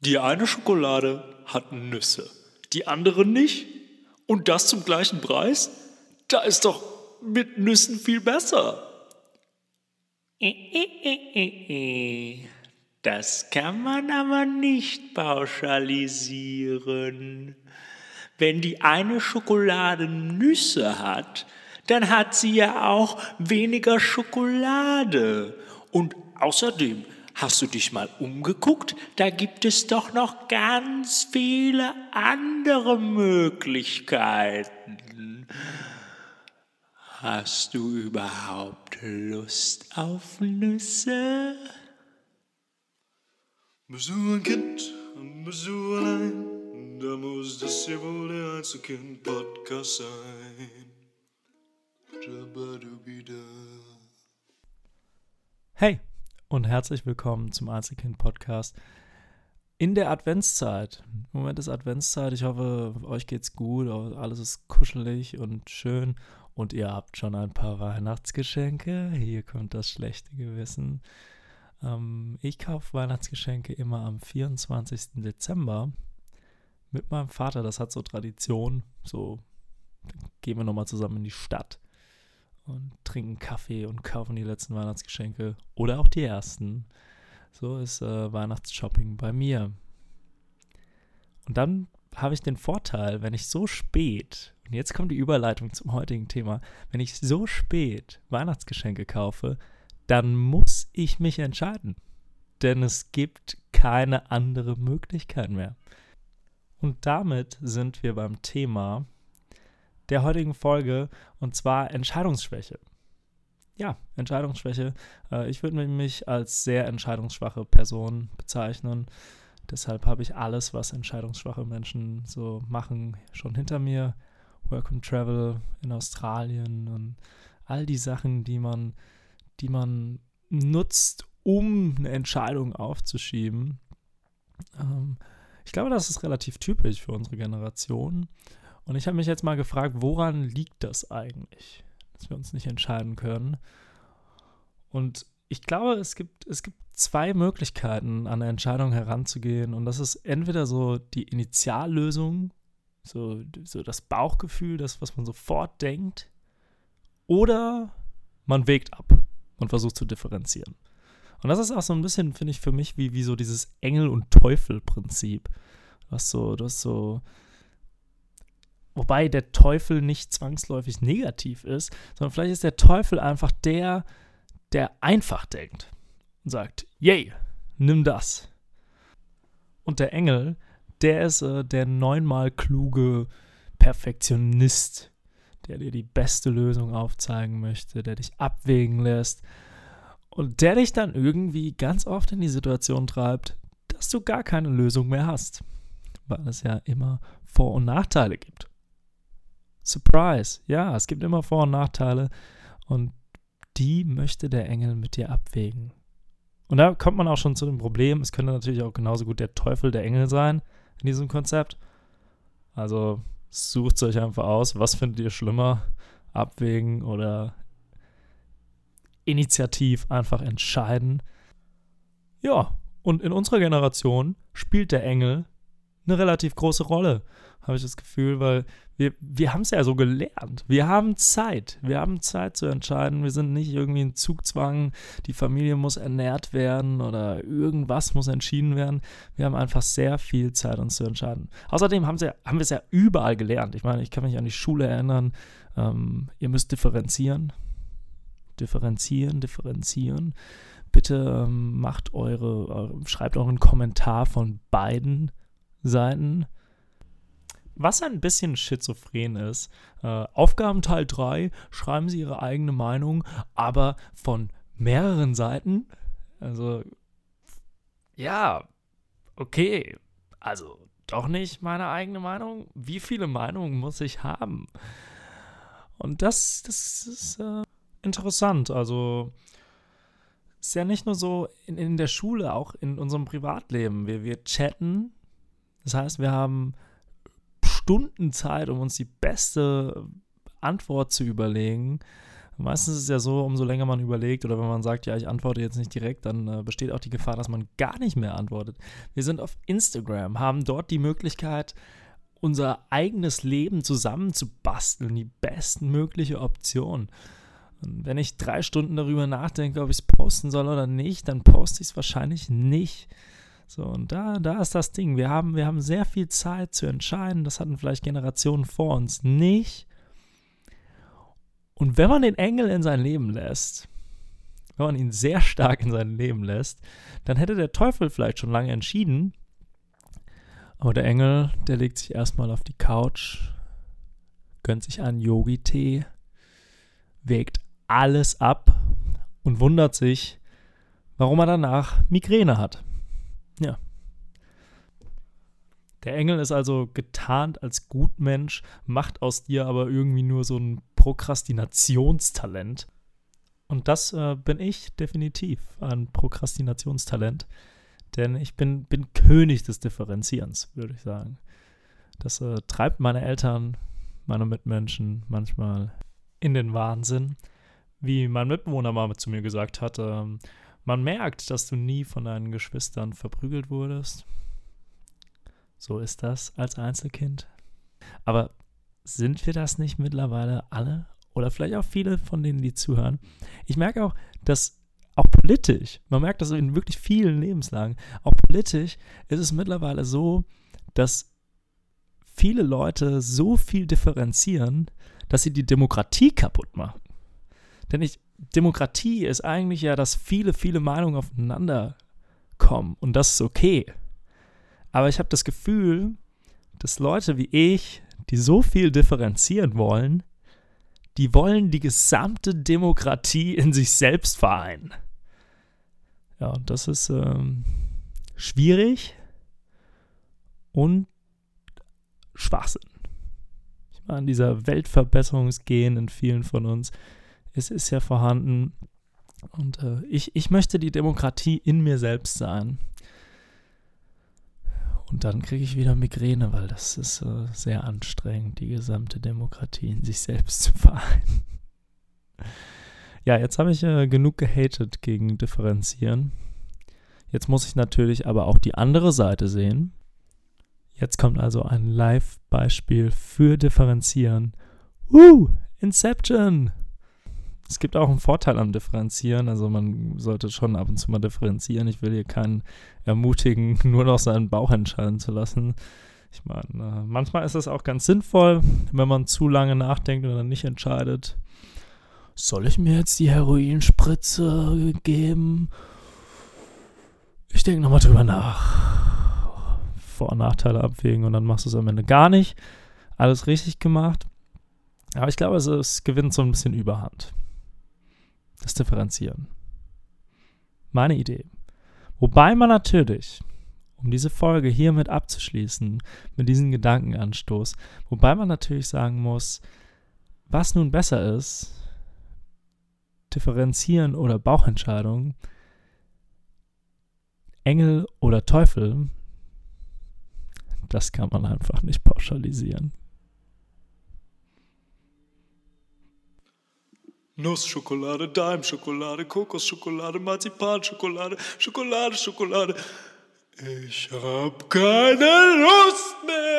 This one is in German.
Die eine Schokolade hat Nüsse, die andere nicht. Und das zum gleichen Preis? Da ist doch mit Nüssen viel besser. Das kann man aber nicht pauschalisieren. Wenn die eine Schokolade Nüsse hat, dann hat sie ja auch weniger Schokolade. Und außerdem, hast du dich mal umgeguckt? Da gibt es doch noch ganz viele andere Möglichkeiten. Hast du überhaupt Lust auf Nüsse? Bist du ein Kind, bist du allein, da muss das hier wohl der Einzelkind-Podcast sein. Hey und herzlich willkommen zum Einzelkind-Podcast. In der Adventszeit. Im Moment ist Adventszeit. Ich hoffe, euch geht's gut. Alles ist kuschelig und schön. Und ihr habt schon ein paar Weihnachtsgeschenke. Hier kommt das schlechte Gewissen. Ähm, ich kaufe Weihnachtsgeschenke immer am 24. Dezember mit meinem Vater. Das hat so Tradition. So gehen wir nochmal zusammen in die Stadt und trinken Kaffee und kaufen die letzten Weihnachtsgeschenke oder auch die ersten. So ist äh, Weihnachtsshopping bei mir. Und dann habe ich den Vorteil, wenn ich so spät, und jetzt kommt die Überleitung zum heutigen Thema, wenn ich so spät Weihnachtsgeschenke kaufe, dann muss ich mich entscheiden. Denn es gibt keine andere Möglichkeit mehr. Und damit sind wir beim Thema der heutigen Folge und zwar Entscheidungsschwäche. Ja, Entscheidungsschwäche. Äh, ich würde mich als sehr entscheidungsschwache Person bezeichnen. Deshalb habe ich alles, was entscheidungsschwache Menschen so machen, schon hinter mir. Work and Travel in Australien und all die Sachen, die man, die man nutzt, um eine Entscheidung aufzuschieben. Ähm, ich glaube, das ist relativ typisch für unsere Generation. Und ich habe mich jetzt mal gefragt, woran liegt das eigentlich, dass wir uns nicht entscheiden können? Und ich glaube, es gibt, es gibt zwei Möglichkeiten, an eine Entscheidung heranzugehen. Und das ist entweder so die Initiallösung, so, so das Bauchgefühl, das, was man sofort denkt, oder man wägt ab und versucht zu differenzieren. Und das ist auch so ein bisschen, finde ich, für mich wie, wie so dieses Engel- und Teufel-Prinzip. Was so, du hast so, wobei der Teufel nicht zwangsläufig negativ ist, sondern vielleicht ist der Teufel einfach der, der einfach denkt und sagt, yay, nimm das. Und der Engel, der ist äh, der neunmal kluge Perfektionist, der dir die beste Lösung aufzeigen möchte, der dich abwägen lässt und der dich dann irgendwie ganz oft in die Situation treibt, dass du gar keine Lösung mehr hast, weil es ja immer Vor- und Nachteile gibt. Surprise, ja, es gibt immer Vor- und Nachteile und die möchte der Engel mit dir abwägen. Und da kommt man auch schon zu dem Problem, es könnte natürlich auch genauso gut der Teufel der Engel sein in diesem Konzept. Also sucht euch einfach aus, was findet ihr schlimmer, abwägen oder initiativ einfach entscheiden. Ja, und in unserer Generation spielt der Engel eine relativ große Rolle, habe ich das Gefühl, weil wir, wir haben es ja so gelernt. Wir haben Zeit. Wir haben Zeit zu entscheiden. Wir sind nicht irgendwie in Zugzwang, die Familie muss ernährt werden oder irgendwas muss entschieden werden. Wir haben einfach sehr viel Zeit, uns zu entscheiden. Außerdem haben, sie, haben wir es ja überall gelernt. Ich meine, ich kann mich an die Schule erinnern. Ähm, ihr müsst differenzieren. Differenzieren, differenzieren. Bitte ähm, macht eure, eure, schreibt euren Kommentar von beiden Seiten was ein bisschen schizophren ist. Äh, Aufgabenteil 3, schreiben Sie Ihre eigene Meinung, aber von mehreren Seiten. Also, ja, okay. Also, doch nicht meine eigene Meinung. Wie viele Meinungen muss ich haben? Und das, das ist äh, interessant. Also, ist ja nicht nur so in, in der Schule, auch in unserem Privatleben. Wir, wir chatten. Das heißt, wir haben Stunden Zeit, um uns die beste Antwort zu überlegen, Meistens ist es ja so, umso länger man überlegt oder wenn man sagt, ja, ich antworte jetzt nicht direkt, dann äh, besteht auch die Gefahr, dass man gar nicht mehr antwortet. Wir sind auf Instagram, haben dort die Möglichkeit, unser eigenes Leben zusammenzubasteln, die bestmögliche Option. Und wenn ich drei Stunden darüber nachdenke, ob ich es posten soll oder nicht, dann poste ich es wahrscheinlich nicht. So, und da, da ist das Ding. Wir haben, wir haben sehr viel Zeit zu entscheiden. Das hatten vielleicht Generationen vor uns nicht. Und wenn man den Engel in sein Leben lässt, wenn man ihn sehr stark in sein Leben lässt, dann hätte der Teufel vielleicht schon lange entschieden. Aber der Engel, der legt sich erstmal auf die Couch, gönnt sich einen Yogi-Tee, wägt alles ab und wundert sich, warum er danach Migräne hat. Ja. Der Engel ist also getarnt als Gutmensch, macht aus dir aber irgendwie nur so ein Prokrastinationstalent. Und das äh, bin ich definitiv, ein Prokrastinationstalent. Denn ich bin, bin König des Differenzierens, würde ich sagen. Das äh, treibt meine Eltern, meine Mitmenschen manchmal in den Wahnsinn. Wie mein Mitbewohner mal zu mir gesagt hat, äh, man merkt, dass du nie von deinen Geschwistern verprügelt wurdest. So ist das als Einzelkind. Aber sind wir das nicht mittlerweile alle? Oder vielleicht auch viele von denen, die zuhören. Ich merke auch, dass auch politisch, man merkt das in wirklich vielen Lebenslagen, auch politisch ist es mittlerweile so, dass viele Leute so viel differenzieren, dass sie die Demokratie kaputt machen. Denn ich, Demokratie ist eigentlich ja, dass viele, viele Meinungen aufeinander kommen und das ist okay. Aber ich habe das Gefühl, dass Leute wie ich, die so viel differenzieren wollen, die wollen die gesamte Demokratie in sich selbst vereinen. Ja, und das ist ähm, schwierig und Schwachsinn. Ich meine, dieser Weltverbesserungsgehen in vielen von uns, es ist ja vorhanden. Und äh, ich, ich möchte die Demokratie in mir selbst sein. Und dann kriege ich wieder Migräne, weil das ist äh, sehr anstrengend, die gesamte Demokratie in sich selbst zu vereinen. ja, jetzt habe ich äh, genug gehatet gegen Differenzieren. Jetzt muss ich natürlich aber auch die andere Seite sehen. Jetzt kommt also ein Live-Beispiel für Differenzieren. Uh, Inception! Es gibt auch einen Vorteil am Differenzieren. Also man sollte schon ab und zu mal differenzieren. Ich will hier keinen ermutigen, nur noch seinen Bauch entscheiden zu lassen. Ich meine, äh, manchmal ist es auch ganz sinnvoll, wenn man zu lange nachdenkt oder nicht entscheidet. Soll ich mir jetzt die Heroinspritze geben? Ich denke nochmal drüber nach. Vor- und Nachteile abwägen und dann machst du es am Ende gar nicht. Alles richtig gemacht. Aber ich glaube, es gewinnt so ein bisschen Überhand das Differenzieren. Meine Idee. Wobei man natürlich, um diese Folge hiermit abzuschließen, mit diesem Gedankenanstoß, wobei man natürlich sagen muss, was nun besser ist, Differenzieren oder Bauchentscheidung, Engel oder Teufel, das kann man einfach nicht pauschalisieren. Nussschokolade, Daimschokolade, Kokosschokolade, Marzipanschokolade, Schokolade, Schokolade. Ich hab keine Lust mehr.